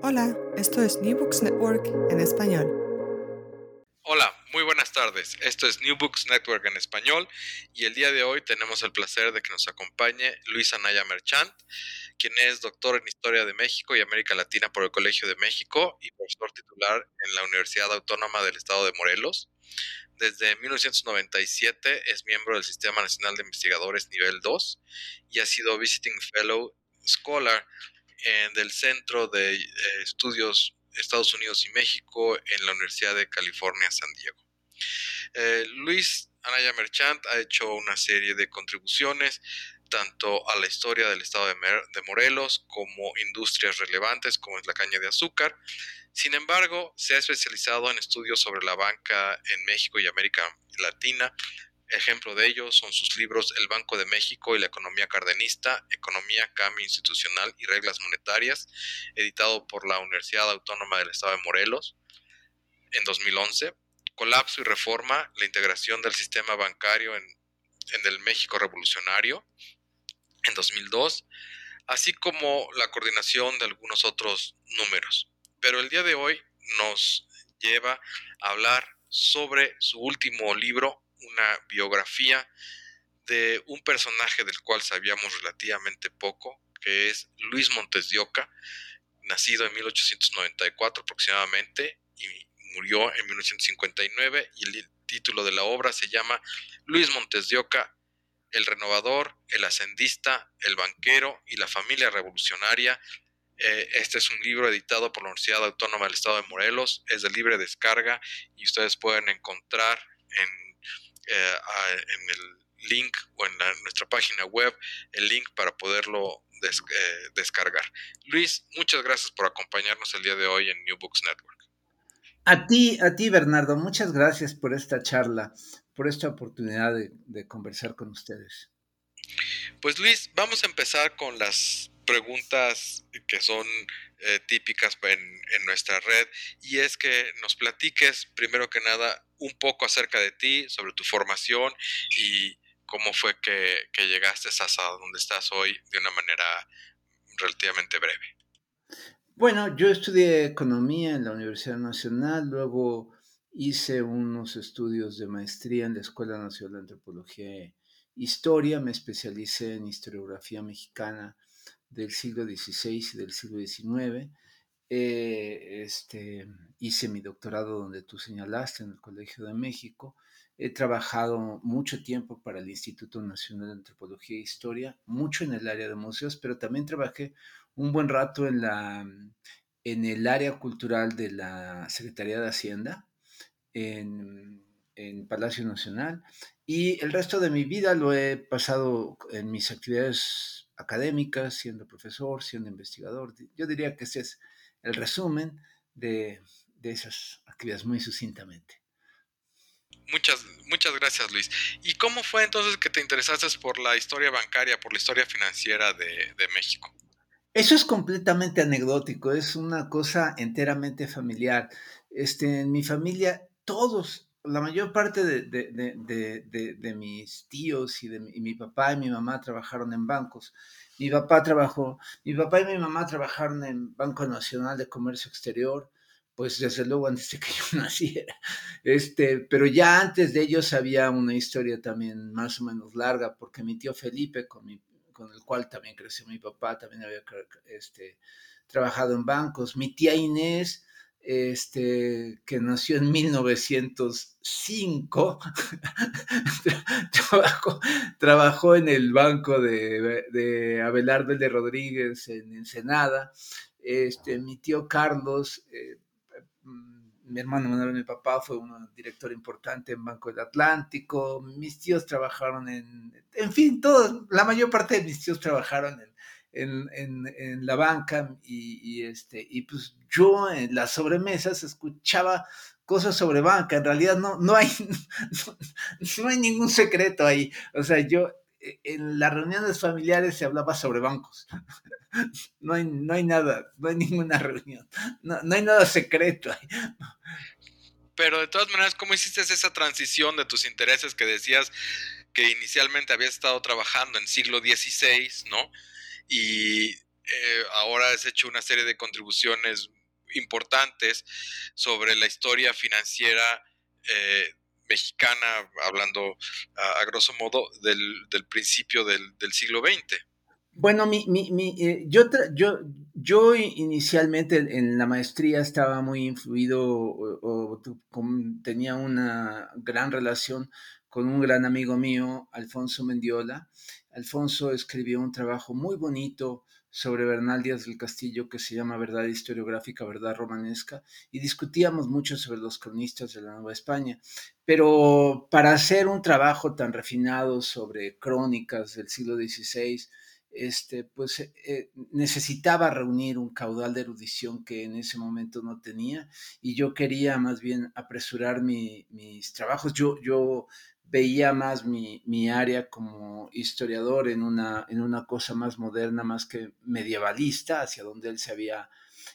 Hola, esto es New Books Network en español. Hola, muy buenas tardes. Esto es New Books Network en español y el día de hoy tenemos el placer de que nos acompañe Luis Anaya Merchant, quien es doctor en Historia de México y América Latina por el Colegio de México y profesor titular en la Universidad Autónoma del Estado de Morelos. Desde 1997 es miembro del Sistema Nacional de Investigadores Nivel 2 y ha sido Visiting Fellow Scholar en, del Centro de eh, Estudios Estados Unidos y México en la Universidad de California, San Diego. Eh, Luis Anaya Merchant ha hecho una serie de contribuciones tanto a la historia del estado de, de, Morelos como industrias relevantes como es la caña de azúcar. Sin embargo, se ha especializado en estudios sobre la banca en México y América Latina, Ejemplo de ello son sus libros El Banco de México y la Economía Cardenista, Economía, Cambio Institucional y Reglas Monetarias, editado por la Universidad Autónoma del Estado de Morelos en 2011, Colapso y Reforma, la integración del sistema bancario en, en el México revolucionario en 2002, así como la coordinación de algunos otros números. Pero el día de hoy nos lleva a hablar sobre su último libro, una biografía de un personaje del cual sabíamos relativamente poco, que es Luis Montes de Oca, nacido en 1894 aproximadamente y murió en 1959 y el título de la obra se llama Luis Montes de Oca, el renovador, el ascendista, el banquero y la familia revolucionaria. Eh, este es un libro editado por la Universidad Autónoma del Estado de Morelos, es de libre descarga y ustedes pueden encontrar en eh, en el link o en nuestra página web el link para poderlo eh, descargar. Luis, muchas gracias por acompañarnos el día de hoy en New Books Network. A ti, a ti Bernardo, muchas gracias por esta charla, por esta oportunidad de conversar con ustedes. Pues Luis, vamos a empezar con las preguntas que son eh, típicas en, nuestra red y es que nos platiques primero que nada un poco acerca de ti, sobre tu formación y cómo fue que, que llegaste hasta donde estás hoy de una manera relativamente breve. Bueno, yo estudié economía en la Universidad Nacional, luego hice unos estudios de maestría en la Escuela Nacional de Antropología e Historia, me especialicé en historiografía mexicana del siglo XVI y del siglo XIX. Eh, este, hice mi doctorado donde tú señalaste, en el Colegio de México. He trabajado mucho tiempo para el Instituto Nacional de Antropología e Historia, mucho en el área de museos, pero también trabajé un buen rato en, la, en el área cultural de la Secretaría de Hacienda, en, en Palacio Nacional, y el resto de mi vida lo he pasado en mis actividades académicas, siendo profesor, siendo investigador. Yo diría que ese es el resumen de, de esas actividades muy sucintamente. Muchas, muchas gracias Luis. ¿Y cómo fue entonces que te interesaste por la historia bancaria, por la historia financiera de, de México? Eso es completamente anecdótico, es una cosa enteramente familiar. Este, en mi familia, todos, la mayor parte de, mis tíos y de mi, papá y mi mamá trabajaron en bancos. Mi papá trabajó, mi papá y mi mamá trabajaron en Banco Nacional de Comercio Exterior, pues desde luego antes de que yo naciera. Este, pero ya antes de ellos había una historia también más o menos larga, porque mi tío Felipe, con el cual también creció mi papá, también había este, trabajado en bancos. Mi tía Inés, este, que nació en 1905, trabajó, trabajó, en el banco de, de Abelardo de Rodríguez en Ensenada. Este, mi tío Carlos, eh, mi hermano Manuel, mi papá, fue un director importante en Banco del Atlántico. Mis tíos trabajaron en, en fin, todos, la mayor parte de mis tíos trabajaron en, en, en, la banca y, este, y pues yo en las sobremesas escuchaba cosas sobre banca. En realidad no, no, hay, no, hay ningún secreto ahí. O sea, yo e, en las reuniones familiares se hablaba sobre bancos. No hay, no hay nada, no hay ninguna reunión, no, no hay nada secreto. Ahí. Pero de todas maneras, ¿cómo hiciste esa transición de tus intereses que decías que inicialmente habías estado trabajando en siglo XVI, ¿no? Y eh, ahora has hecho una serie de contribuciones importantes sobre la historia financiera eh, mexicana, hablando a, grosso modo del, principio del, siglo XX. Bueno, mi, mi, eh, yo, yo, yo inicialmente en la maestría estaba muy influido o tenía una gran relación con un gran amigo mío, Alfonso Mendiola, Alfonso escribió un trabajo muy bonito sobre Bernal Díaz del Castillo que se llama Verdad historiográfica, Verdad romanesca, y discutíamos mucho sobre los cronistas de la Nueva España. Pero para hacer un trabajo tan refinado sobre crónicas del siglo XVI, este, pues eh, necesitaba reunir un caudal de erudición que en ese momento no tenía y yo quería más bien apresurar mis trabajos. Yo, yo veía más mi, mi, área como historiador en una, en una cosa más moderna, más que medievalista, hacia donde él se había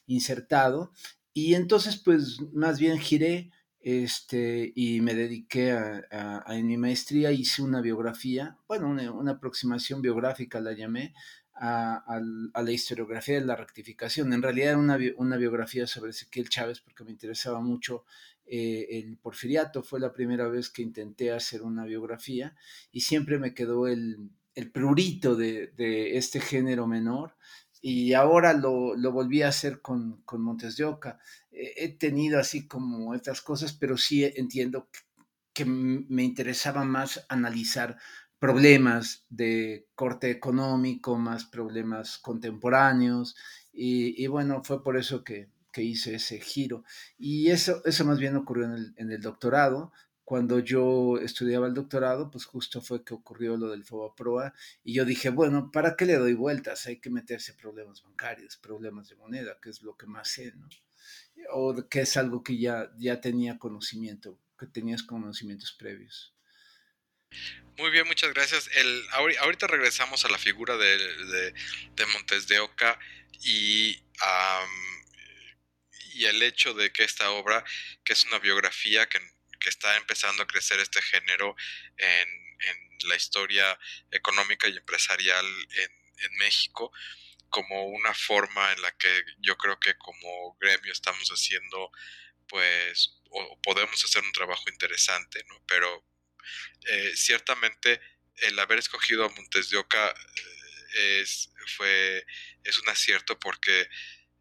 insertado. Y entonces, pues, más bien giré este, y me dediqué a, en mi maestría, hice una biografía, bueno, una, aproximación biográfica la llamé, a, a, la historiografía de la rectificación. En realidad era una, una biografía sobre Ezequiel Chávez porque me interesaba mucho eh, el porfiriato. Fue la primera vez que intenté hacer una biografía y siempre me quedó el, el prurito de, este género menor. Y ahora lo, lo volví a hacer con, con Montes de Oca. he tenido así como estas cosas, pero sí entiendo que me interesaba más analizar problemas de corte económico, más problemas contemporáneos. Y, bueno, fue por eso que, que hice ese giro. Y eso, eso más bien ocurrió en el, en el doctorado. Cuando yo estudiaba el doctorado, pues justo fue que ocurrió lo del FOBAPROA y yo dije, bueno, ¿para qué le doy vueltas? Hay que meterse problemas bancarios, problemas de moneda, que es lo que más sé, ¿no? O que es algo que ya, ya tenía conocimiento, que tenías conocimientos previos. Muy bien, muchas gracias. El, ahorita regresamos a la figura de, de, Montes de Oca y y el hecho de que esta obra, que es una biografía que, está empezando a crecer este género en, la historia económica y empresarial en, México, como una forma en la que yo creo que como gremio estamos haciendo, pues, o podemos hacer un trabajo interesante, ¿no? Pero eh, ciertamente el haber escogido a Montes de Oca eh, es, fue, es un acierto porque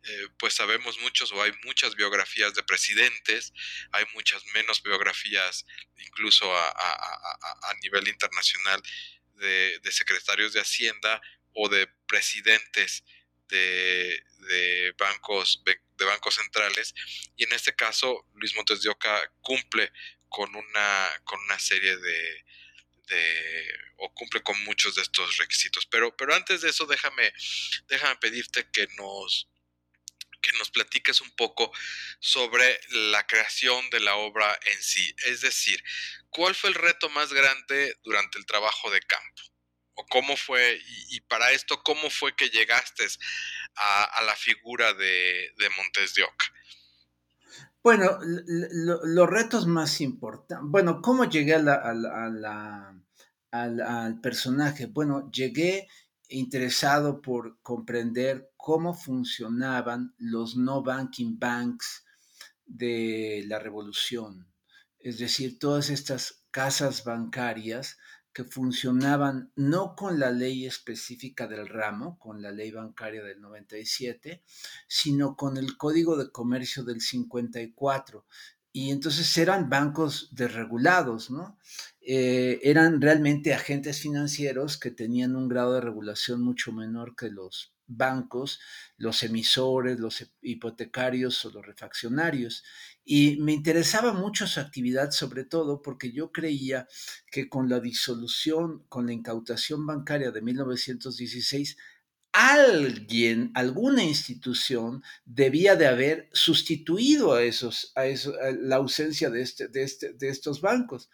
eh, pues sabemos muchos o hay muchas biografías de presidentes, hay muchas menos biografías incluso a, nivel internacional de, secretarios de Hacienda o de presidentes de, bancos de bancos centrales. Y en este caso Luis Montes de Oca cumple con una con una serie de, de, o cumple con muchos de estos requisitos. Pero pero antes de eso déjame déjame pedirte que nos nos platiques un poco sobre la creación de la obra en sí. Es decir, ¿cuál fue el reto más grande durante el trabajo de campo? ¿O cómo fue, y, para esto, cómo fue que llegaste a, la figura de, Montes de Oca? Bueno, los retos más importantes, bueno, ¿cómo llegué al personaje? Bueno, llegué interesado por comprender cómo funcionaban los no banking banks de la revolución, es decir, todas estas casas bancarias que funcionaban no con la ley específica del ramo, con la ley bancaria del 97, sino con el Código de Comercio del 54. Y entonces eran bancos desregulados, ¿no? Eh, eran realmente agentes financieros que tenían un grado de regulación mucho menor que los bancos, los emisores, los hipotecarios o los refaccionarios. Y me interesaba mucho su actividad, sobre todo porque yo creía que con la disolución, con la incautación bancaria de 1916, alguien, alguna institución debía de haber sustituido a esos, a, eso, la ausencia de, este, de, este, de estos bancos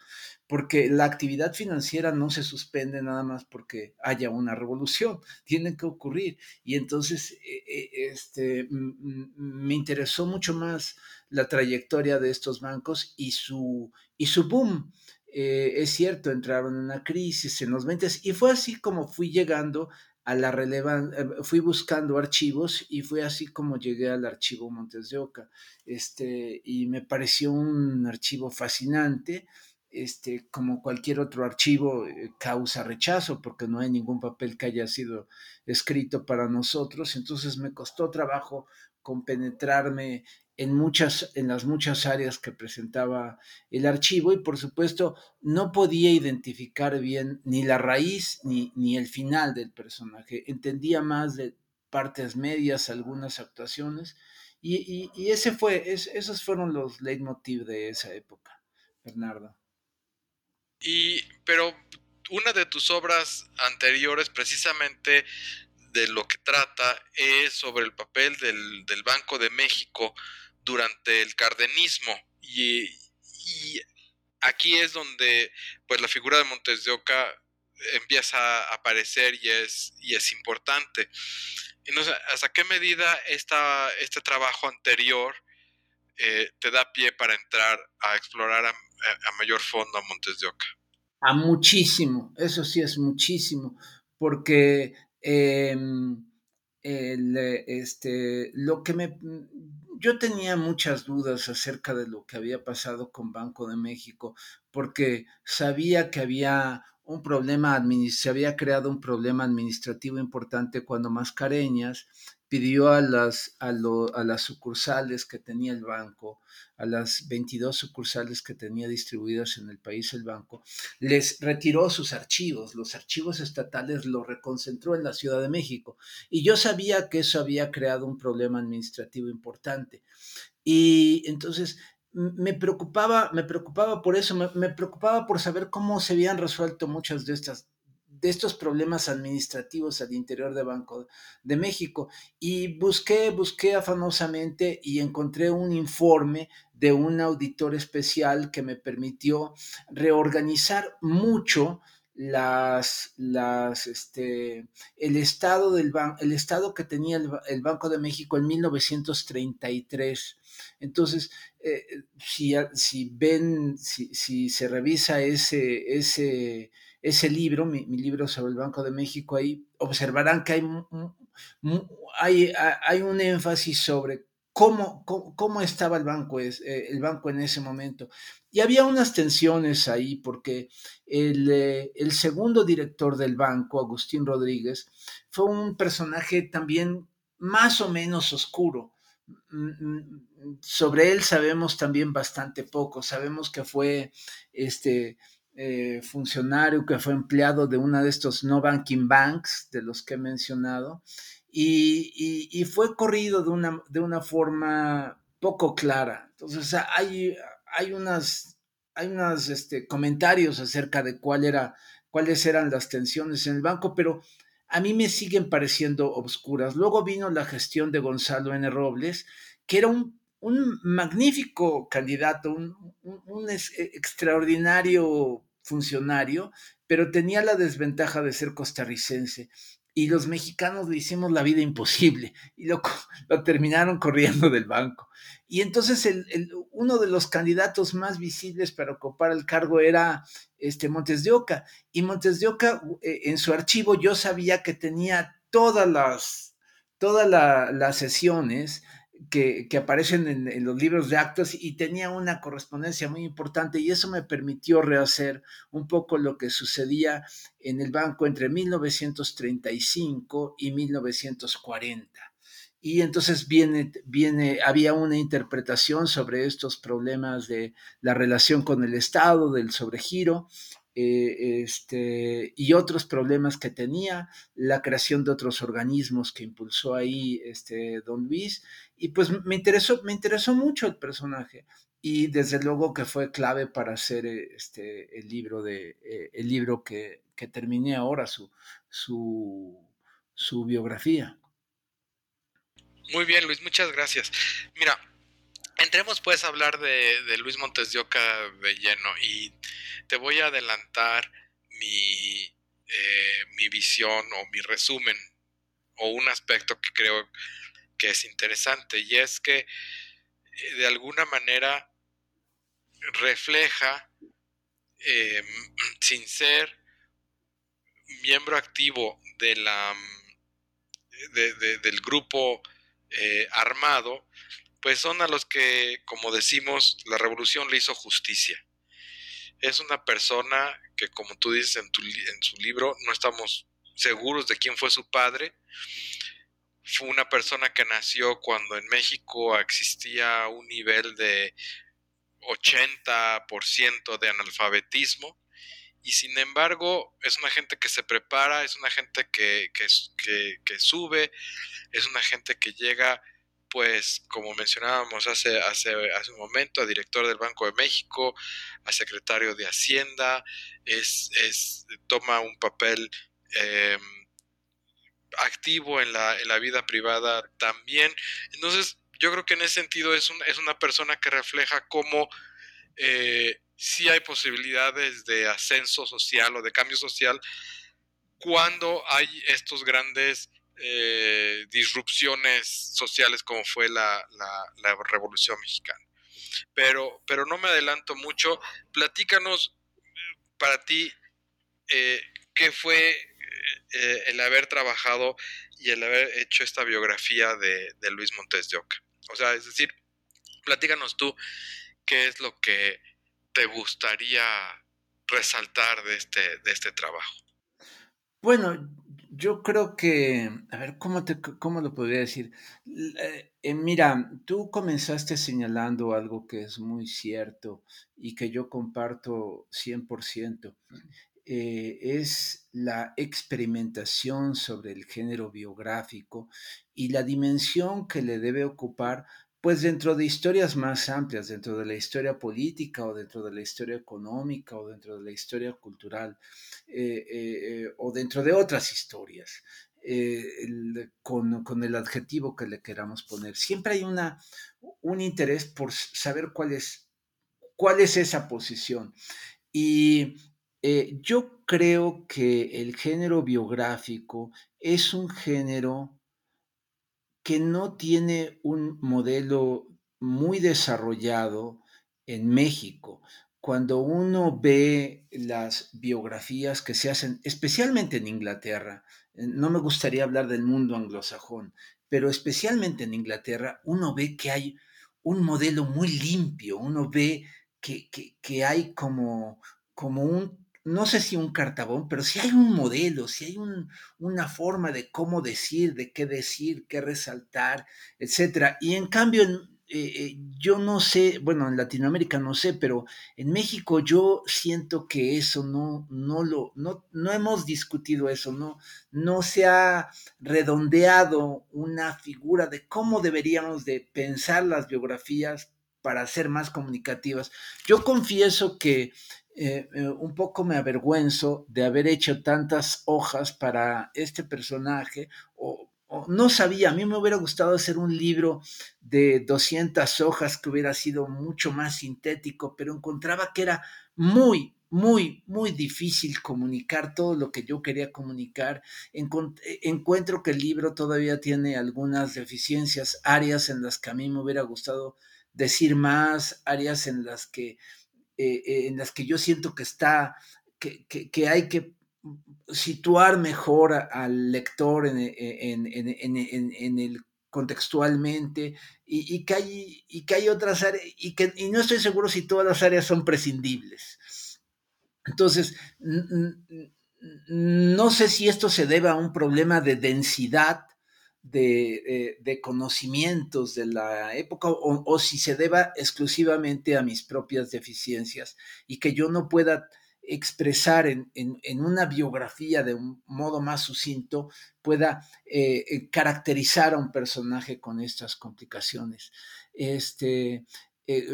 porque la actividad financiera no se suspende nada más porque haya una revolución, tiene que ocurrir. Y entonces e, e, este, me interesó mucho más la trayectoria de estos bancos y su, y su boom. Eh, es cierto, entraron en una crisis en los 20 y fue así como fui llegando a la relevancia, eh, fui buscando archivos y fue así como llegué al archivo Montes de Oca. Este, y me pareció un archivo fascinante este, como cualquier otro archivo, eh, causa rechazo porque no hay ningún papel que haya sido escrito para nosotros. Entonces me costó trabajo compenetrarme en muchas, en las muchas áreas que presentaba el archivo y por supuesto no podía identificar bien ni la raíz ni, ni el final del personaje. Entendía más de partes medias, algunas actuaciones y, y, ese fue, esos fueron los leitmotiv de esa época, Bernardo. Y, pero una de tus obras anteriores, precisamente de lo que trata, es sobre el papel del, Banco de México durante el cardenismo. Y, aquí es donde pues la figura de Montes de Oca empieza a aparecer y es, y es importante. ¿Hasta qué medida esta, este trabajo anterior eh, te da pie para entrar a explorar a, a mayor fondo a Montes de Oca. A muchísimo, eso sí es muchísimo, porque em, este, lo que me... Yo tenía muchas dudas acerca de lo que había pasado con Banco de México, porque sabía que había un problema, se había creado un problema administrativo importante cuando Mascareñas pidió a las, a, a las sucursales que tenía el banco, a las 22 sucursales que tenía distribuidas en el país el banco, les retiró sus archivos, los archivos estatales los reconcentró en la Ciudad de México. Y yo sabía que eso había creado un problema administrativo importante. Y entonces me preocupaba, me preocupaba por eso, me, me preocupaba por saber cómo se habían resuelto muchas de estas de estos problemas administrativos al interior de Banco de México. Y busqué, busqué afanosamente y encontré un informe de un auditor especial que me permitió reorganizar mucho las, las, este, el estado del el estado que tenía el, Banco de México en 1933. Entonces, eh, si, si, ven, si, si se revisa ese, ese, ese libro, mi, libro sobre el Banco de México, ahí observarán que hay, hay, hay un énfasis sobre cómo, cómo, estaba el banco, eh, el banco en ese momento. Y había unas tensiones ahí porque el, eh, el, segundo director del banco, Agustín Rodríguez, fue un personaje también más o menos oscuro. Mm, mm, sobre él sabemos también bastante poco. Sabemos que fue este, eh, funcionario que fue empleado de una de estos no banking banks de los que he mencionado y, fue corrido de una, de una forma poco clara. Entonces hay, hay unas, hay unos este, comentarios acerca de cuáles eran las tensiones en el banco, pero a mí me siguen pareciendo obscuras. Luego vino la gestión de Gonzalo N. Robles, que era un un magnífico candidato, un, un, extraordinario funcionario, pero tenía la desventaja de ser costarricense. Y los mexicanos le hicimos la vida imposible y lo, lo terminaron corriendo del banco. Y entonces el, uno de los candidatos más visibles para ocupar el cargo era este Montes de Oca. Y Montes de Oca, eh, en su archivo, yo sabía que tenía todas las, todas las sesiones que, aparecen en, los libros de actos y tenía una correspondencia muy importante y eso me permitió rehacer un poco lo que sucedía en el banco entre 1935 y 1940. Y entonces viene, viene, había una interpretación sobre estos problemas de la relación con el Estado, del sobregiro, eh, este, y otros problemas que tenía, la creación de otros organismos que impulsó ahí este, Don Luis, y pues me interesó, me interesó mucho el personaje, y desde luego que fue clave para hacer este, el libro, de, eh, el libro que, que, terminé ahora, su, su, su biografía. Muy bien, Luis, muchas gracias. Mira, entremos pues a hablar de, Luis Montes de Oca de y te voy a adelantar mi, eh, mi visión o mi resumen o un aspecto que creo que es interesante y es que eh, de alguna manera refleja, em, sin ser miembro activo de la, del grupo eh, armado, pues son a los que, como decimos, la revolución le hizo justicia es una persona que, como tú dices en, tu, en su libro, no estamos seguros de quién fue su padre. Fue una persona que nació cuando en México existía un nivel de 80% de analfabetismo y sin embargo es una gente que se prepara, es una gente que, que, que sube, es una gente que llega pues como mencionábamos hace, hace, hace un momento, a director del Banco de México, a secretario de Hacienda, es, es toma un papel em, activo en la, en la, vida privada también. Entonces, yo creo que en ese sentido es, un, es una persona que refleja cómo eh, sí hay posibilidades de ascenso social o de cambio social cuando hay estos grandes eh, disrupciones sociales como fue la, Revolución Mexicana. Pero, pero no me adelanto mucho. Platícanos para ti eh, qué fue eh, el haber trabajado y el haber hecho esta biografía de, Luis Montes de Oca. O sea, es decir, platícanos tú qué es lo que te gustaría resaltar de este, de este trabajo. Bueno, yo creo que, a ver, ¿cómo, te, cómo lo podría decir? Eh, mira, tú comenzaste señalando algo que es muy cierto y que yo comparto 100%. Eh, es la experimentación sobre el género biográfico y la dimensión que le debe ocupar pues dentro de historias más amplias, dentro de la historia política o dentro de la historia económica o dentro de la historia cultural eh, eh, eh, o dentro de otras historias, con, con, el adjetivo que le queramos poner. Siempre hay una, un interés por saber cuál es, cuál es esa posición. Y yo creo que el género biográfico es un género que no tiene un modelo muy desarrollado en México. Cuando uno ve las biografías que se hacen, especialmente en Inglaterra, eh, no me gustaría hablar del mundo anglosajón, pero especialmente en Inglaterra, uno ve que hay un modelo muy limpio, uno ve que, que, hay como, como un no sé si un cartabón, pero si hay un modelo, si hay una forma de cómo decir, de qué decir, qué resaltar, etcétera. Y en cambio, eh, eh, yo no sé, bueno, en Latinoamérica no sé, pero en México yo siento que eso no, no lo, no, no hemos discutido eso, no, no se ha redondeado una figura de cómo deberíamos de pensar las biografías para ser más comunicativas. Yo confieso que eh, eh, un poco me avergüenzo de haber hecho tantas hojas para este personaje o, no sabía, a mí me hubiera gustado hacer un libro de 200 hojas que hubiera sido mucho más sintético, pero encontraba que era muy, muy, muy difícil comunicar todo lo que yo quería comunicar. encuentro que el libro todavía tiene algunas deficiencias, áreas en las que a mí me hubiera gustado decir más, áreas en las que eh, eh, en las que yo siento que está, que, que, hay que situar mejor al lector en, en, en, en, el contextualmente y, que hay, y que hay otras áreas y que y no estoy seguro si todas las áreas son prescindibles. Entonces, no sé si esto se debe a un problema de densidad de, eh, conocimientos de la época o, si se deba exclusivamente a mis propias deficiencias y que yo no pueda expresar en, una biografía de un modo más sucinto, pueda eh, eh, caracterizar a un personaje con estas complicaciones. Este,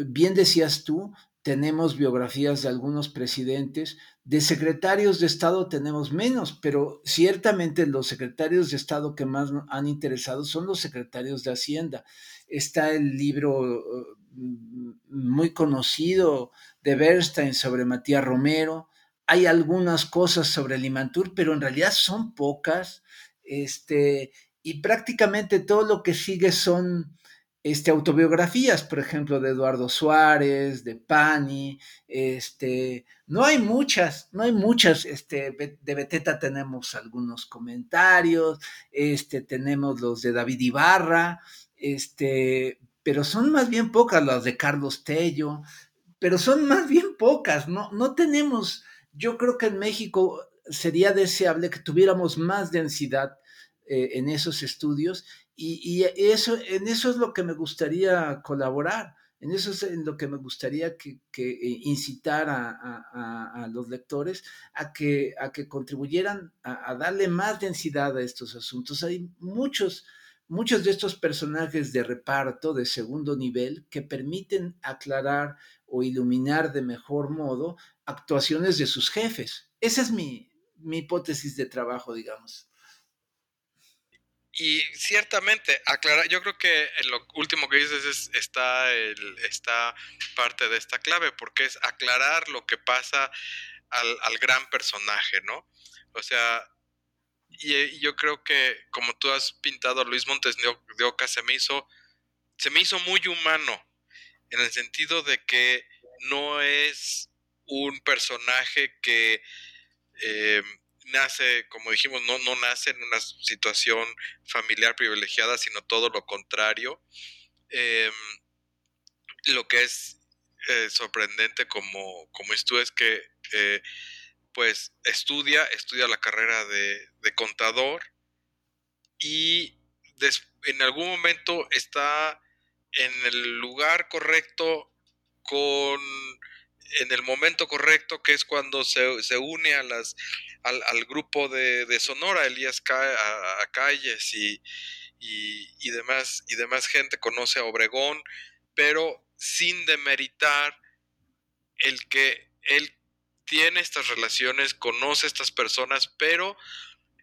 bien decías tú, tenemos biografías de algunos presidentes, de secretarios de Estado tenemos menos, pero ciertamente los secretarios de Estado que más han interesado son los secretarios de Hacienda. Está el libro mm, muy conocido de Bernstein sobre Matías Romero. Hay algunas cosas sobre Limantur, pero en realidad son pocas. Este, y prácticamente todo lo que sigue son este, autobiografías, por ejemplo, de Eduardo Suárez, de Pani, este, no hay muchas, no hay muchas, este, de Beteta tenemos algunos comentarios, este, tenemos los de David Ibarra, este, pero son más bien pocas las de Carlos Tello, pero son más bien pocas, no, no tenemos, yo creo que en México sería deseable que tuviéramos más densidad eh, en esos estudios y, eso, en eso es lo que me gustaría colaborar, en eso es en lo que me gustaría que, eh, incitar a, los lectores a que, a que contribuyeran a, darle más densidad a estos asuntos. Hay muchos, muchos de estos personajes de reparto de segundo nivel que permiten aclarar o iluminar de mejor modo actuaciones de sus jefes. Esa es mi, mi hipótesis de trabajo, digamos. Y ciertamente, aclarar, yo creo que en lo último que dices es, está, el, está parte de esta clave, porque es aclarar lo que pasa al, gran personaje, ¿no? O sea, y, yo creo que como tú has pintado a Luis Montes de Oca, se me hizo, se me hizo muy humano, en el sentido de que no es un personaje que... Eh, nace, como dijimos, no, no nace en una situación familiar privilegiada, sino todo lo contrario. Em, lo que es eh, sorprendente como, como es que eh, pues estudia, estudia la carrera de, contador y en algún momento está en el lugar correcto con en el momento correcto, que es cuando se, se une a las, al, grupo de, Sonora, Elías a, Calles y, y, demás, y demás gente conoce a Obregón, pero sin demeritar el que él tiene estas relaciones, conoce a estas personas, pero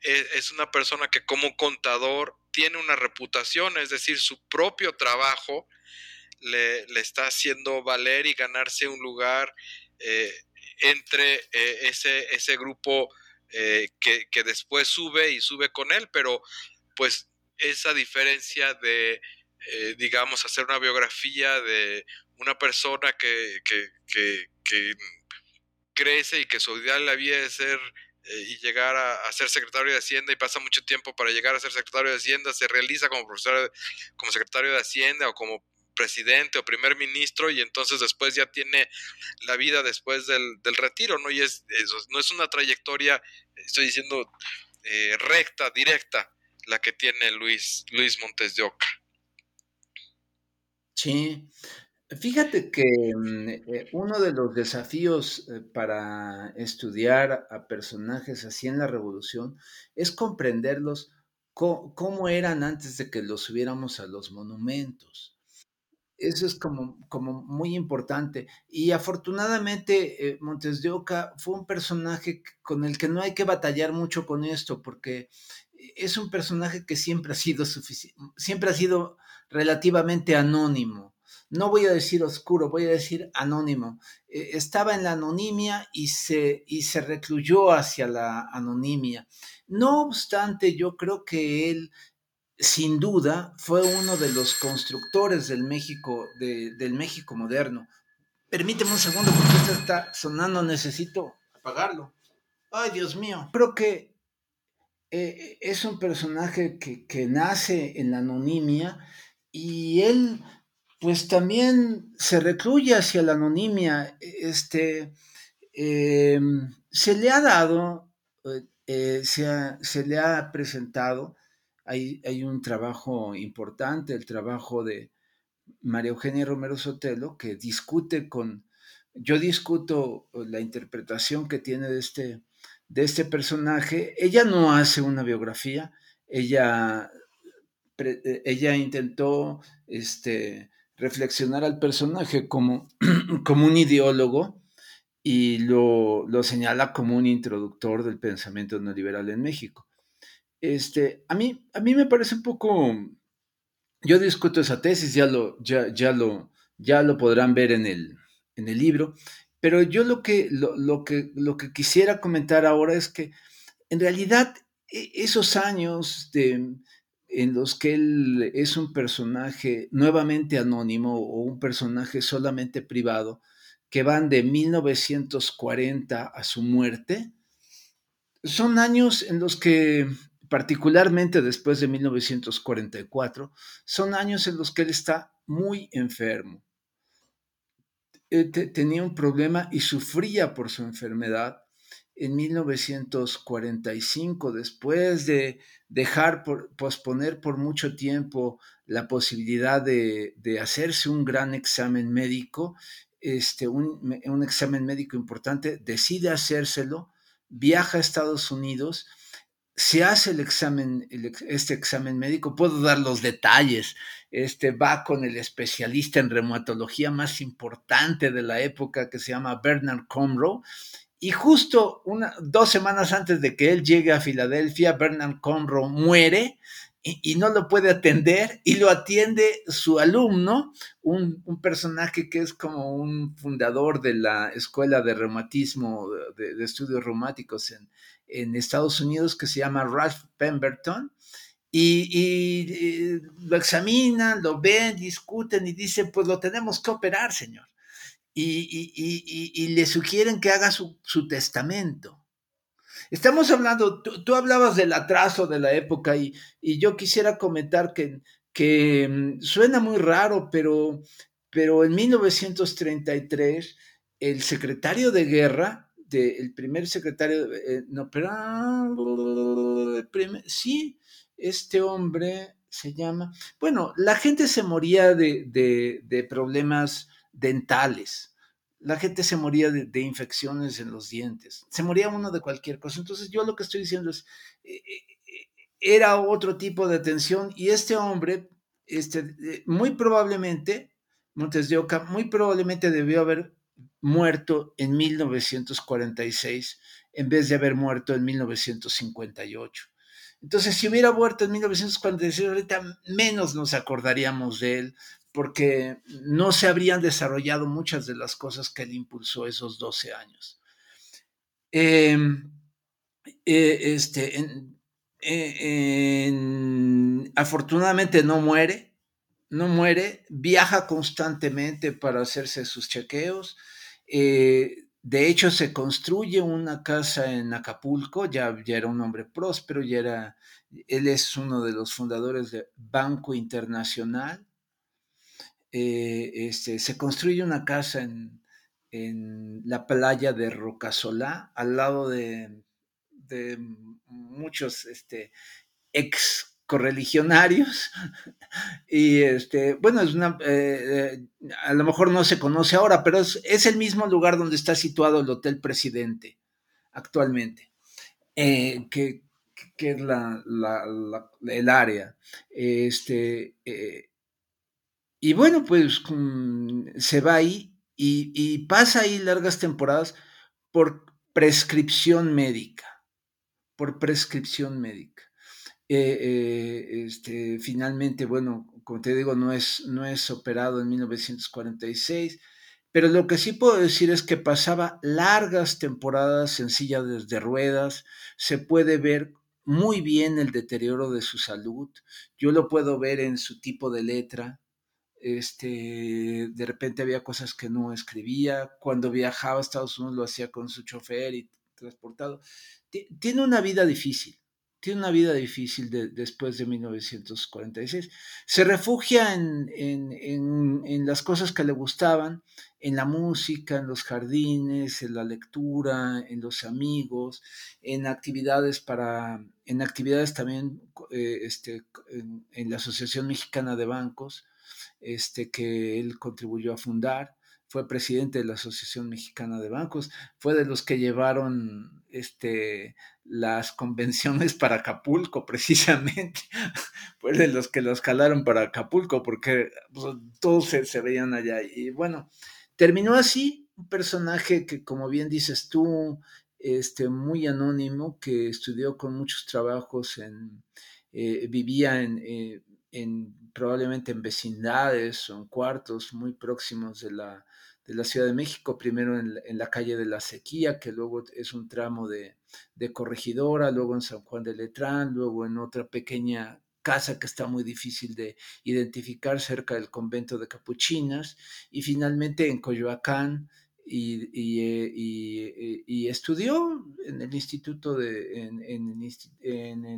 es, es una persona que como contador tiene una reputación, es decir, su propio trabajo le, está haciendo valer y ganarse un lugar eh, entre eh, ese, ese grupo eh, que, que, después sube y sube con él, pero pues esa diferencia de, digamos, hacer una biografía de una persona que, que, que crece y que su ideal la vida es ser y llegar a, ser secretario de Hacienda y pasa mucho tiempo para llegar a ser secretario de Hacienda, se realiza como profesor, como secretario de Hacienda o como presidente o primer ministro y entonces después ya tiene la vida después del, retiro, ¿no? Y es, no es una trayectoria, estoy diciendo, eh, recta, directa, la que tiene Luis, Luis Montes de Oca. Sí, fíjate que mm, eh, uno de los desafíos eh, para estudiar a personajes así en la revolución es comprenderlos cómo eran antes de que los subiéramos a los monumentos eso es como, como muy importante. Y afortunadamente eh, Montes de Oca fue un personaje con el que no hay que batallar mucho con esto, porque es un personaje que siempre ha sido siempre ha sido relativamente anónimo. No voy a decir oscuro, voy a decir anónimo. Eh, estaba en la anonimia y se, y se recluyó hacia la anonimia. No obstante, yo creo que él sin duda fue uno de los constructores del México, del México moderno. Permíteme un segundo porque esto está sonando, necesito apagarlo. Ay, Dios mío. Creo que eh, es un personaje que, nace en la anonimia y él pues también se recluye hacia la anonimia. Este, em, se le ha dado, eh, se, le ha presentado, hay, hay, un trabajo importante, el trabajo de María Eugenia Romero Sotelo, que discute con, yo discuto la interpretación que tiene de este, de este personaje. Ella no hace una biografía, ella, ella intentó este, reflexionar al personaje como, como un ideólogo y lo, señala como un introductor del pensamiento neoliberal en México. Este, a, mí, a mí me parece un poco, yo discuto esa tesis, ya lo, ya, ya lo, ya lo podrán ver en el, en el libro, pero yo lo que, lo, que, lo que quisiera comentar ahora es que en realidad e, esos años en los que él es un personaje nuevamente anónimo o un personaje solamente privado, que van de 1940 a su muerte, son años en los que, particularmente después de 1944, son años en los que él está muy enfermo. Eh, tenía un problema y sufría por su enfermedad en 1945, después de dejar por, posponer por mucho tiempo la posibilidad de, hacerse un gran examen médico, este, un, un, examen médico importante, decide hacérselo, viaja a Estados Unidos se hace el examen, este examen médico, puedo dar los detalles, este va con el especialista en reumatología más importante de la época que se llama Bernard Comroe, y justo una, dos semanas antes de que él llegue a Filadelfia, Bernard Comroe muere y, no lo puede atender y lo atiende su alumno, un, personaje que es como un fundador de la escuela de reumatismo, de, estudios reumáticos en, en, Estados Unidos, que se llama Ralph Pemberton. Y, lo examinan, lo ven, discuten y dicen, pues lo tenemos que operar, señor. Y, le sugieren que haga su, su testamento. Estamos hablando, tú, hablabas del atraso de la época y, yo quisiera comentar que, que mm, suena muy raro, pero, pero en 1933 el secretario de guerra, el primer secretario, eh, no, pero, sí, este hombre se llama, bueno, la gente se moría de, de problemas dentales la gente se moría de, infecciones en los dientes, se moría uno de cualquier cosa. Entonces yo lo que estoy diciendo es, eh, eh, era otro tipo de atención y este hombre, este, eh, muy probablemente, Montes de Oca, muy probablemente debió haber muerto en 1946 en vez de haber muerto en 1958. Entonces, si hubiera muerto en 1946, ahorita menos nos acordaríamos de él, porque no se habrían desarrollado muchas de las cosas que él impulsó esos 12 años. Em, eh, este, afortunadamente no muere, no muere, viaja constantemente para hacerse sus chequeos. Eh, de hecho, se construye una casa en Acapulco, ya, ya era un hombre próspero, ya era, él es uno de los fundadores de Banco Internacional, eh, este, se construye una casa en, la playa de Rocasolá, al lado de, muchos este, ex correligionarios. Y este bueno eh, eh, a lo mejor no se conoce ahora pero es, el mismo lugar donde está situado el hotel presidente actualmente que, es el área. Este y bueno, pues mm, se va ahí y, pasa ahí largas temporadas por prescripción médica, por prescripción médica. Eh, eh, este, finalmente, bueno, como te digo, no es, no es operado en 1946, pero lo que sí puedo decir es que pasaba largas temporadas en silla de ruedas, se puede ver muy bien el deterioro de su salud, yo lo puedo ver en su tipo de letra, este, de repente había cosas que no escribía, cuando viajaba a Estados Unidos lo hacía con su chofer y transportado. Tiene una vida difícil, tiene una vida difícil después de 1946. Se refugia en, en, las cosas que le gustaban, en la música, en los jardines, en la lectura, en los amigos, en actividades para, en actividades también eh, este, en, la Asociación Mexicana de Bancos, este, que él contribuyó a fundar fue presidente de la Asociación Mexicana de Bancos, fue de los que llevaron este, las convenciones para Acapulco, precisamente, fue de los que los calaron para Acapulco, porque pues, todos se, veían allá. Y bueno, terminó así, un personaje que, como bien dices tú, este, muy anónimo, que estudió con muchos trabajos en, eh, vivía en, eh, en, probablemente en vecindades o en cuartos muy próximos de la, de la Ciudad de México, primero en, la calle de la Sequía, que luego es un tramo de, Corregidora, luego en San Juan de Letrán, luego en otra pequeña casa que está muy difícil de identificar cerca del convento de Capuchinas, y finalmente en Coyoacán, y, y, estudió en el instituto de, en, en,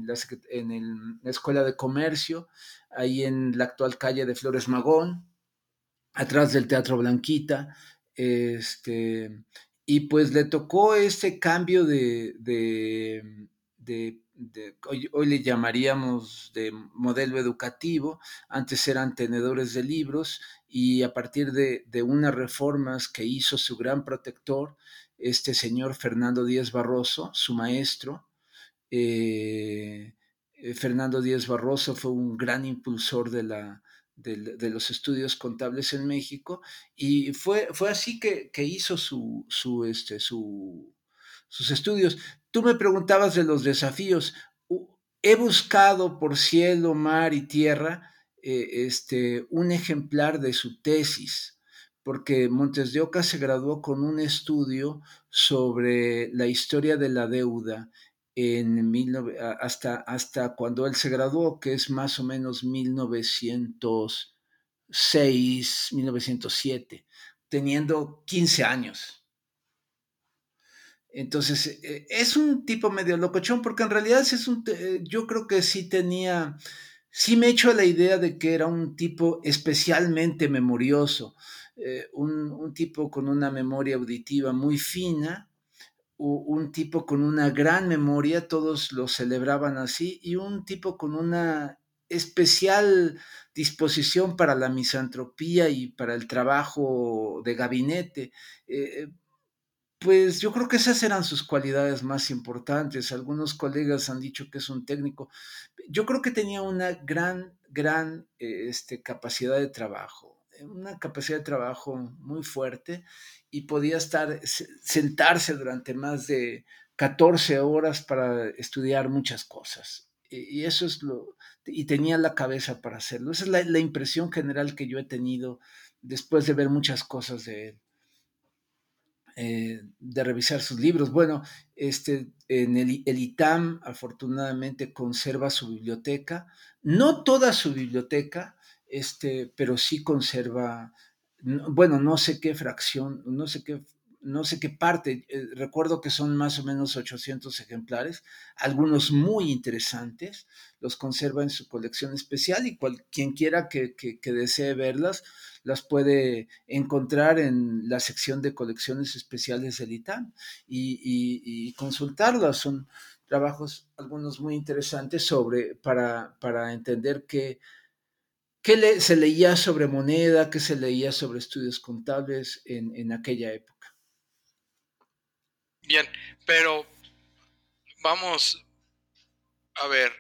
la, en, la, escuela de comercio, ahí en la actual calle de Flores Magón, atrás del Teatro Blanquita, este, y pues le tocó ese cambio de, de, hoy, le llamaríamos de modelo educativo, antes eran tenedores de libros, y a partir de, unas reformas que hizo su gran protector, este señor Fernando Díaz Barroso, su maestro, eh, eh, Fernando Díaz Barroso fue un gran impulsor de la, de, los estudios contables en México y fue, fue así que, hizo su, su, este, su, sus estudios. Tú me preguntabas de los desafíos. He buscado por cielo, mar y tierra eh, este, un ejemplar de su tesis, porque Montes de Oca se graduó con un estudio sobre la historia de la deuda en hasta, hasta cuando él se graduó, que es más o menos 1906, 1907, teniendo 15 años. Entonces, e, es un tipo medio locochón, porque en realidad es un, yo creo que sí tenía, sí me he hecho la idea de que era un tipo especialmente memorioso, eh, un, un tipo con una memoria auditiva muy fina, un tipo con una gran memoria, todos lo celebraban así, y un tipo con una especial disposición para la misantropía y para el trabajo de gabinete. Eh, pues yo creo que esas eran sus cualidades más importantes. Algunos colegas han dicho que es un técnico. Yo creo que tenía una gran, gran eh, este, capacidad de trabajo, una capacidad de trabajo muy fuerte y podía estar, sentarse durante más de 14 horas para estudiar muchas cosas. Y, eso es lo, y tenía la cabeza para hacerlo. Esa es la, impresión general que yo he tenido después de ver muchas cosas de él. Eh, de revisar sus libros. Bueno, este, en el, el, ITAM afortunadamente conserva su biblioteca, no toda su biblioteca, este, pero sí conserva bueno, no sé qué fracción, no sé qué, no sé qué parte, eh, recuerdo que son más o menos 800 ejemplares, algunos muy interesantes, los conserva en su colección especial y quien quiera que, desee verlas, las puede encontrar en la sección de colecciones especiales del ITAM y, consultarlas. Son trabajos, algunos muy interesantes sobre, para, para entender que ¿Qué se leía sobre moneda? ¿Qué se leía sobre estudios contables en, aquella época? Bien, pero vamos a ver,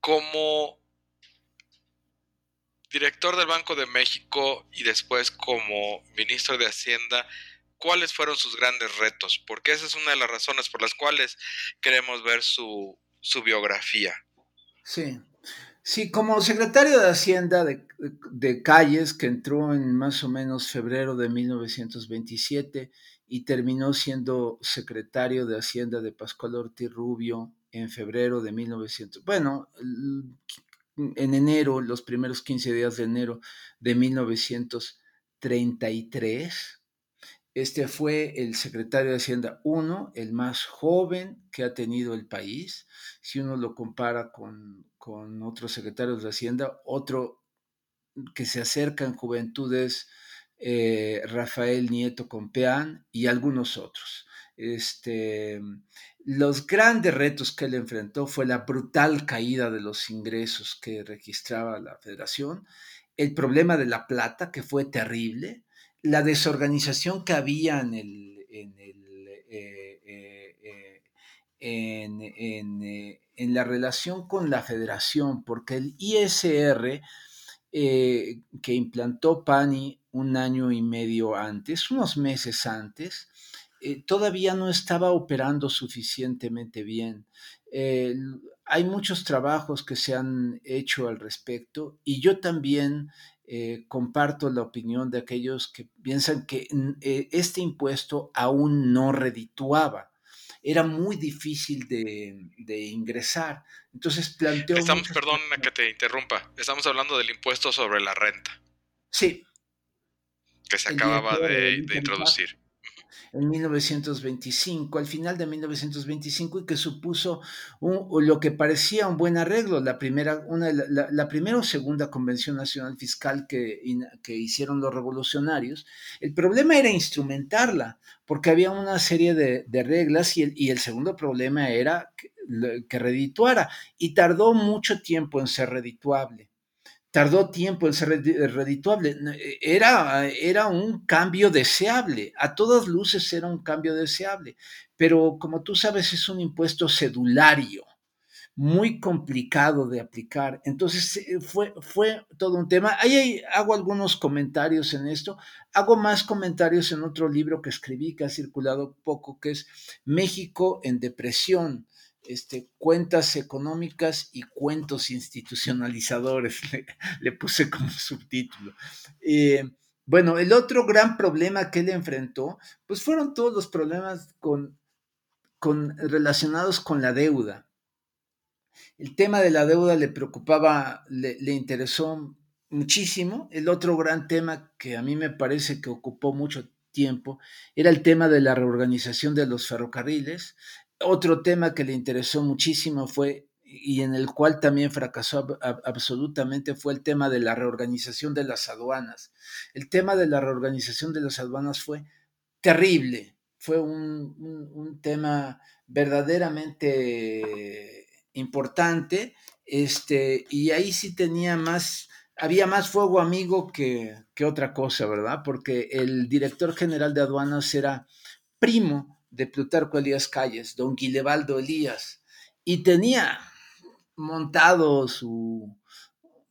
como director del Banco de México y después como ministro de Hacienda, ¿cuáles fueron sus grandes retos? Porque esa es una de las razones por las cuales queremos ver su, su biografía. Sí, Sí, como secretario de Hacienda de, Calles, que entró en más o menos febrero de 1927 y terminó siendo secretario de Hacienda de Pascual Ortiz Rubio en febrero de 1900. Bueno, en enero, los primeros 15 días de enero de 1933. Este fue el secretario de Hacienda uno, el más joven que ha tenido el país. Si uno lo compara con, con otros secretarios de Hacienda, otro que se acerca en juventudes, eh, Rafael Nieto Compeán y algunos otros. Este, los grandes retos que él enfrentó fue la brutal caída de los ingresos que registraba la federación, el problema de la plata, que fue terrible, la desorganización que había en, eh, eh, eh, la relación con la federación, porque el ISR que implantó Pani un año y medio antes, unos meses antes, todavía no estaba operando suficientemente bien. hay muchos trabajos que se han hecho al respecto y yo también eh, comparto la opinión de aquellos que piensan que eh, este impuesto aún no redituaba. Era muy difícil de, ingresar. Entonces planteó... Estamos, perdón que te interrumpa, estamos hablando del impuesto sobre la renta. Sí. Que se acababa de introducir en 1925, al final de 1925, y que supuso lo que parecía un buen arreglo, la primera, una, la, primera o segunda Convención Nacional Fiscal que, que hicieron los revolucionarios. El problema era instrumentarla, porque había una serie de, reglas y el, y el, segundo problema era que redituara, y tardó mucho tiempo en ser redituable tardó tiempo en ser redituable. Era, era un cambio deseable, a todas luces era un cambio deseable, pero como tú sabes es un impuesto cedulario, muy complicado de aplicar. Entonces eh, fue, fue todo un tema. Ahí hago algunos comentarios en esto, hago más comentarios en otro libro que escribí que ha circulado poco, que es México en depresión este, cuentas económicas y cuentos institucionalizadores, le, puse como subtítulo. Eh, bueno, el otro gran problema que él enfrentó, pues fueron todos los problemas con, relacionados con la deuda. El tema de la deuda le preocupaba, le interesó muchísimo. El otro gran tema que a mí me parece que ocupó mucho tiempo era el tema de la reorganización de los ferrocarriles, otro tema que le interesó muchísimo fue, y en el cual también fracasó absolutamente, fue el tema de la reorganización de las aduanas. El tema de la reorganización de las aduanas fue terrible, fue un, tema verdaderamente importante, este, y ahí sí tenía más, había más fuego amigo que, que otra cosa, ¿verdad? Porque el director general de aduanas era primo de Plutarco Elías Calles, don Guilevaldo Elías, y tenía montado su,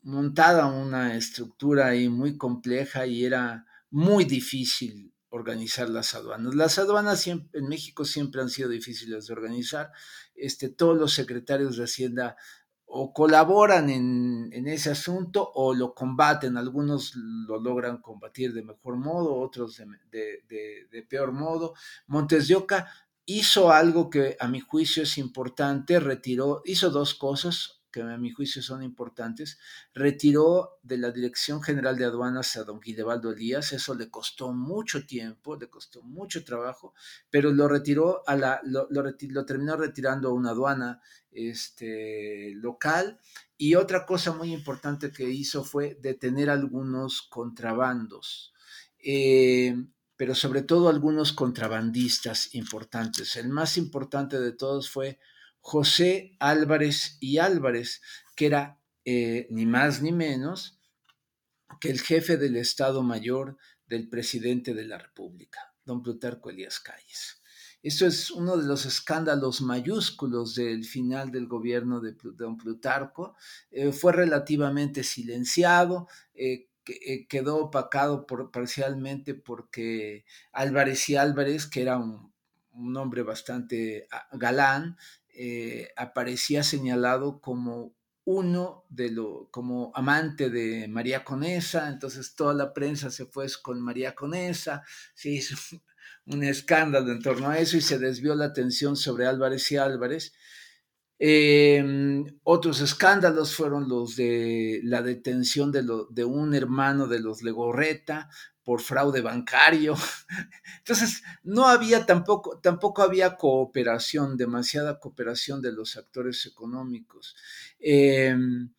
montada una estructura ahí muy compleja y era muy difícil organizar las aduanas. Las aduanas en México siempre han sido difíciles de organizar. Este, todos los secretarios de Hacienda o colaboran en, ese asunto o lo combaten. Algunos lo logran combatir de mejor modo, otros de, peor modo. Montes de Oca hizo algo que a mi juicio es importante, retiró, hizo dos cosas que a mi juicio son importantes, retiró de la Dirección General de Aduanas a don Guidebaldo Elías, eso le costó mucho tiempo, le costó mucho trabajo, pero lo retiró a la, lo, lo, terminó retirando a una aduana este, local. Y otra cosa muy importante que hizo fue detener algunos contrabandos. Eh, pero sobre todo algunos contrabandistas importantes. El más importante de todos fue José Álvarez y Álvarez, que era eh, ni más ni menos que el jefe del Estado Mayor del presidente de la República, don Plutarco Elías Calles. Esto es uno de los escándalos mayúsculos del final del gobierno de don Plutarco. Eh, fue relativamente silenciado, eh, quedó opacado parcialmente porque Álvarez y Álvarez, que era un, un hombre bastante ah, galán, eh, aparecía señalado como uno de lo, como amante de María Conesa, entonces toda la prensa se fue con María Conesa, se hizo un escándalo en torno a eso y se desvió la atención sobre Álvarez y Álvarez. Em, otros escándalos fueron los de la detención de, de, un hermano de los Legorreta por fraude bancario. Entonces, no había tampoco, tampoco había cooperación, demasiada cooperación de los actores económicos. Em,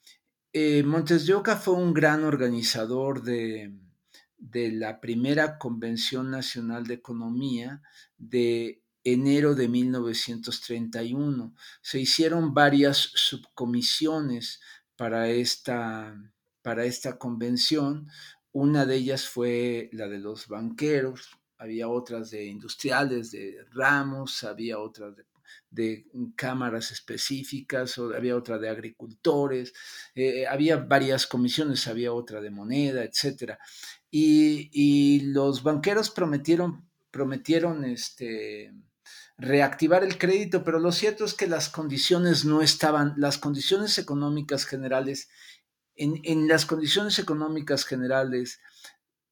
eh, Montes de Oca fue un gran organizador de, de la primera Convención Nacional de Economía de enero de 1931. Se hicieron varias subcomisiones para esta, para esta convención. Una de ellas fue la de los banqueros, había otras de industriales, de ramos, había otras de, cámaras específicas, había otra de agricultores, eh, había varias comisiones, había otra de moneda, etc. Y, y los banqueros prometieron, prometieron este, reactivar el crédito, pero lo cierto es que las condiciones no estaban, las condiciones económicas generales, en, las condiciones económicas generales,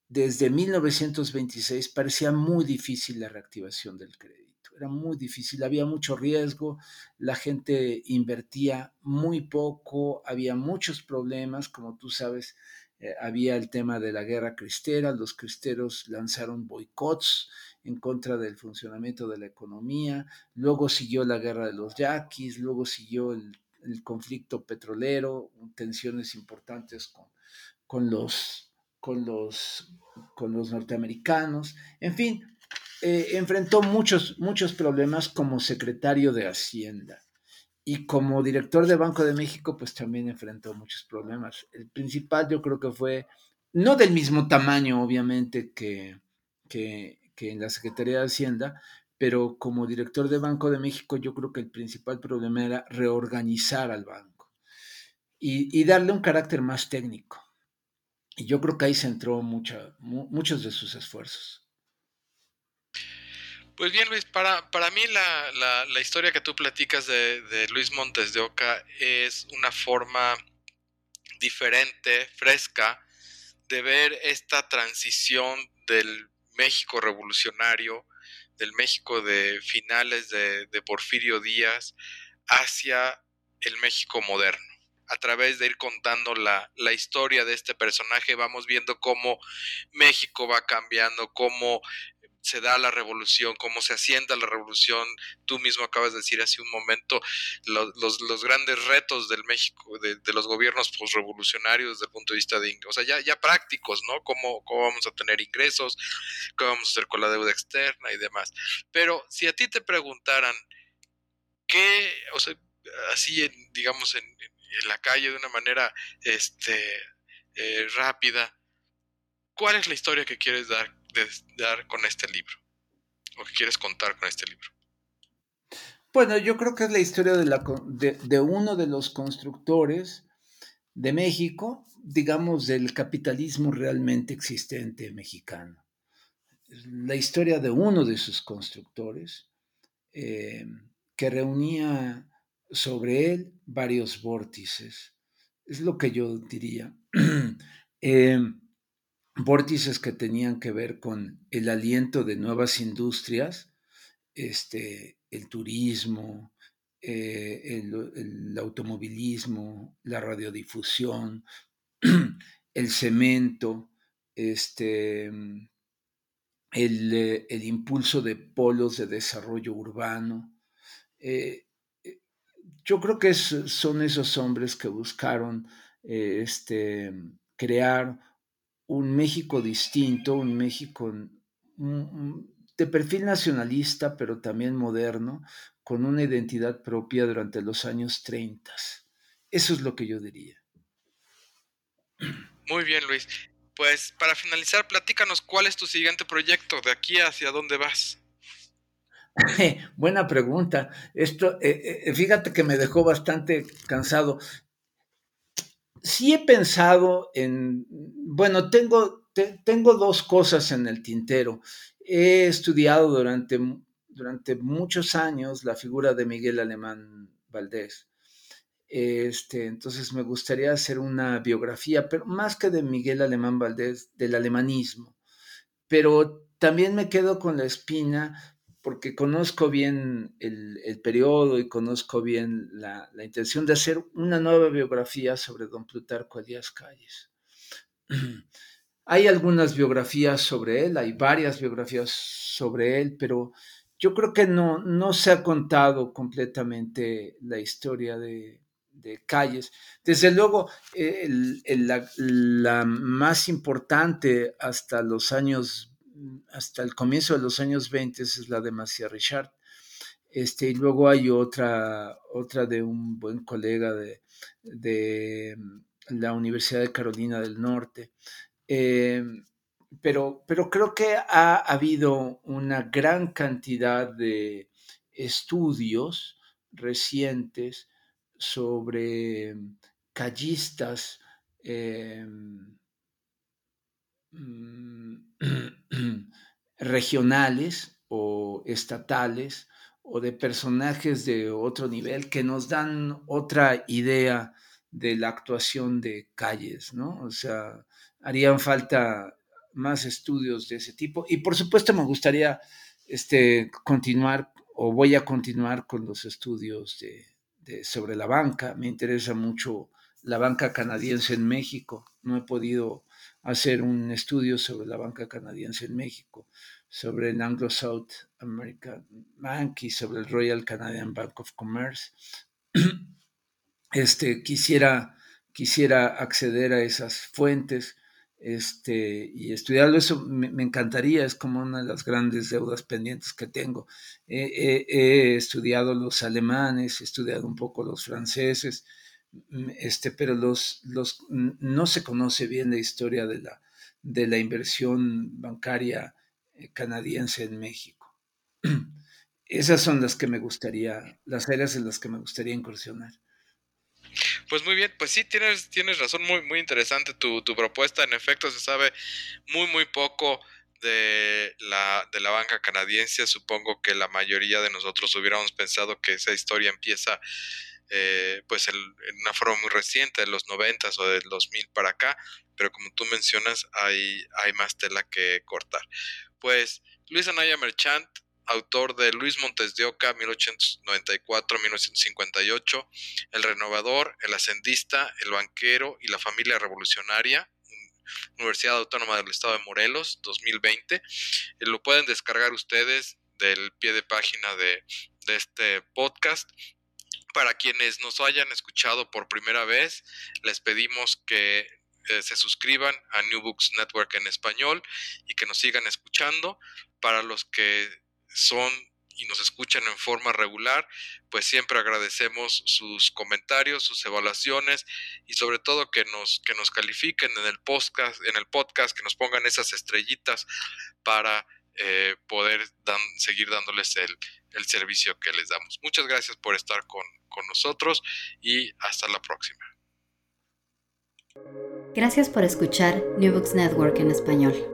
desde 1926 parecía muy difícil la reactivación del crédito. Era muy difícil, había mucho riesgo, la gente invertía muy poco, había muchos problemas, como tú sabes, eh, había el tema de la guerra cristera, los cristeros lanzaron boicots en contra del funcionamiento de la economía, luego siguió la guerra de los yaquis, luego siguió el, conflicto petrolero, tensiones importantes con, con, los, con, los, con los norteamericanos, en fin, eh, enfrentó muchos, muchos problemas como secretario de Hacienda. Y como director de Banco de México, pues también enfrentó muchos problemas. El principal yo creo que fue, no del mismo tamaño, obviamente, que, que, que en la Secretaría de Hacienda, pero como director de Banco de México yo creo que el principal problema era reorganizar al banco y, darle un carácter más técnico. Y yo creo que ahí centró mucha, muchos de sus esfuerzos. Pues bien, Luis, para, para mí la, la, historia que tú platicas de, de, Luis Montes de Oca es una forma diferente, fresca, de ver esta transición del México revolucionario, del México de finales de, Porfirio Díaz, hacia el México moderno. A través de ir contando la, la, historia de este personaje, vamos viendo cómo México va cambiando, cómo se da la revolución, cómo se asienta la revolución. Tú mismo acabas de decir hace un momento los, los, grandes retos del México, de, los gobiernos postrevolucionarios desde el punto de vista de, o sea, ya, ya prácticos, ¿no? ¿Cómo, ¿Cómo vamos a tener ingresos? ¿Qué vamos a hacer con la deuda externa y demás? Pero si a ti te preguntaran, ¿qué, o sea, así, digamos, en, la calle de una manera este, eh, rápida, ¿cuál es la historia que quieres dar dar con este libro? ¿O qué quieres contar con este libro? Bueno, yo creo que es la historia de, la, de, uno de los constructores de México, digamos, del capitalismo realmente existente mexicano. La historia de uno de sus constructores, eh, que reunía sobre él varios vórtices. Es lo que yo diría. eh, vórtices que tenían que ver con el aliento de nuevas industrias, este, el turismo, eh, el, automovilismo, la radiodifusión, el cemento, este, el, impulso de polos de desarrollo urbano. Eh, eh, yo creo que son esos hombres que buscaron este, crear un México distinto, un México de perfil nacionalista, pero también moderno, con una identidad propia durante los años 30. Eso es lo que yo diría. Muy bien, Luis. Pues para finalizar, platícanos cuál es tu siguiente proyecto, de aquí hacia dónde vas. Buena pregunta. Esto, eh, eh, fíjate que me dejó bastante cansado sí he pensado en, bueno, tengo, tengo dos cosas en el tintero. He estudiado durante, durante muchos años la figura de Miguel Alemán Valdés. Este, entonces me gustaría hacer una biografía, pero más que de Miguel Alemán Valdés, del alemanismo. Pero también me quedo con la espina porque conozco bien el, periodo y conozco bien la, intención de hacer una nueva biografía sobre don Plutarco Elías Calles. Hay algunas biografías sobre él, hay varias biografías sobre él, pero yo creo que no, no se ha contado completamente la historia de, Calles. Desde luego, la, más importante hasta los años hasta el comienzo de los años 20 es la de Macia Richard. Este, y luego hay otra, otra de un buen colega de, de la Universidad de Carolina del Norte. Em, pero, pero creo que ha habido una gran cantidad de estudios recientes sobre callistas em, mm, regionales o estatales o de personajes de otro nivel que nos dan otra idea de la actuación de calles, ¿no? O sea, harían falta más estudios de ese tipo. Y por supuesto me gustaría este, continuar o voy a continuar con los estudios de, sobre la banca. Me interesa mucho la banca canadiense en México. No he podido hacer un estudio sobre la banca canadiense en México, sobre el Anglo South American Bank y sobre el Royal Canadian Bank of Commerce. Este, quisiera, quisiera acceder a esas fuentes este, y estudiarlo, eso me, encantaría, es como una de las grandes deudas pendientes que tengo. he estudiado los alemanes, he estudiado un poco los franceses, este, pero los, los, no se conoce bien la historia de la, de la inversión bancaria eh, canadiense en México. Esas son las que me gustaría, las áreas en las que me gustaría incursionar. Pues muy bien, pues sí, tienes, tienes razón, muy, muy interesante tu, tu propuesta. En efecto, se sabe muy, muy poco de la, de la banca canadiense. Supongo que la mayoría de nosotros hubiéramos pensado que esa historia empieza eh, pues en una forma muy reciente, de los 90 o del 2000 para acá, pero como tú mencionas, hay, hay más tela que cortar. Pues Luis Anaya Merchant, autor de Luis Montes de Oca, 1894-1958, El Renovador, El Ascendista, El Banquero y la Familia Revolucionaria, Universidad Autónoma del Estado de Morelos, 2020. Eh, lo pueden descargar ustedes del pie de página de, de este podcast para quienes nos hayan escuchado por primera vez, les pedimos que eh, se suscriban a New Books Network en español y que nos sigan escuchando. Para los que son y nos escuchan en forma regular, pues siempre agradecemos sus comentarios, sus evaluaciones y sobre todo que nos, que nos califiquen en el podcast, en el podcast, que nos pongan esas estrellitas para eh, poder seguir dándoles el, el servicio que les damos. Muchas gracias por estar con, con nosotros y hasta la próxima. Gracias por escuchar New Books Network en español.